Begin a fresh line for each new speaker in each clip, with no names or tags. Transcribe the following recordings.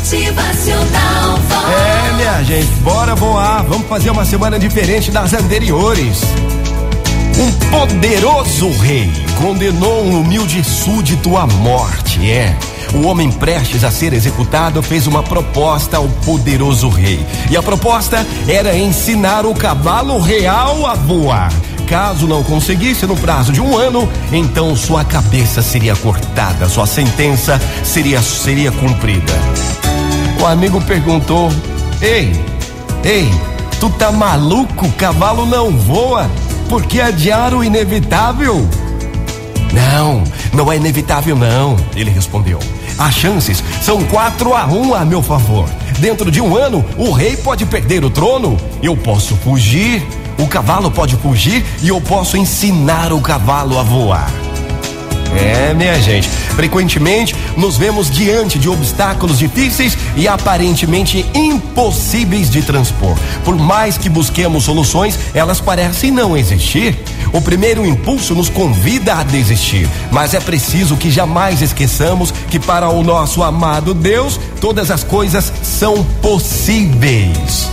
Motivacional.
É, minha gente, bora voar. Vamos fazer uma semana diferente das anteriores. Um poderoso rei condenou um humilde súdito à morte. É. O homem prestes a ser executado fez uma proposta ao poderoso rei. E a proposta era ensinar o cavalo real a voar. Caso não conseguisse no prazo de um ano, então sua cabeça seria cortada, sua sentença seria, seria cumprida. O amigo perguntou: Ei, ei, tu tá maluco? Cavalo não voa? Por que adiar o inevitável? Não, não é inevitável, não, ele respondeu. As chances são 4 a 1 a meu favor. Dentro de um ano, o rei pode perder o trono. Eu posso fugir, o cavalo pode fugir e eu posso ensinar o cavalo a voar. É, minha gente, frequentemente nos vemos diante de obstáculos difíceis e aparentemente impossíveis de transpor. Por mais que busquemos soluções, elas parecem não existir. O primeiro impulso nos convida a desistir, mas é preciso que jamais esqueçamos que para o nosso amado Deus, todas as coisas são possíveis.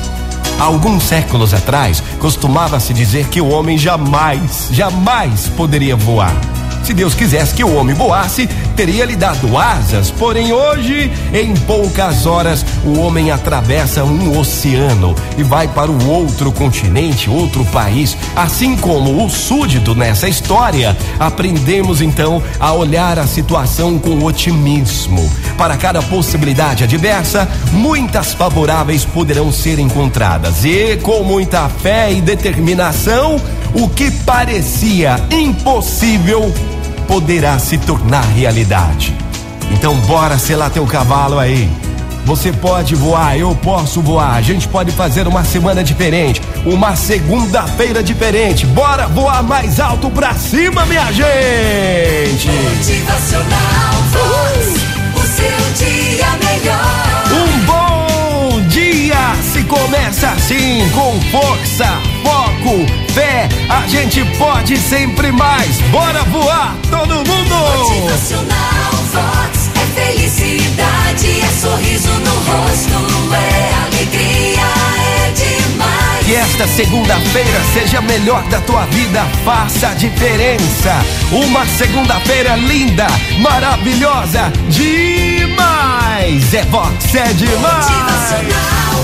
Alguns séculos atrás, costumava-se dizer que o homem jamais, jamais poderia voar. Se Deus quisesse que o homem voasse, teria lhe dado asas. Porém, hoje, em poucas horas, o homem atravessa um oceano e vai para o outro continente, outro país. Assim como o súdito nessa história, aprendemos então a olhar a situação com otimismo. Para cada possibilidade adversa, muitas favoráveis poderão ser encontradas. E com muita fé e determinação, o que parecia impossível poderá se tornar realidade. Então bora selar teu cavalo aí. Você pode voar, eu posso voar. A gente pode fazer uma semana diferente, uma segunda-feira diferente. Bora voar mais alto pra cima, minha gente!
Motivacional Vox. O seu dia melhor.
Um bom dia se começa assim, com força, foco, fé. A gente pode sempre mais. Bora voar, todo mundo!
Motivacional Vox. É felicidade, é sorriso no rosto, é alegria, é demais.
Que esta segunda-feira seja a melhor da tua vida, faça a diferença. Uma segunda-feira linda, maravilhosa, demais. É Vox, é demais.
Motivacional.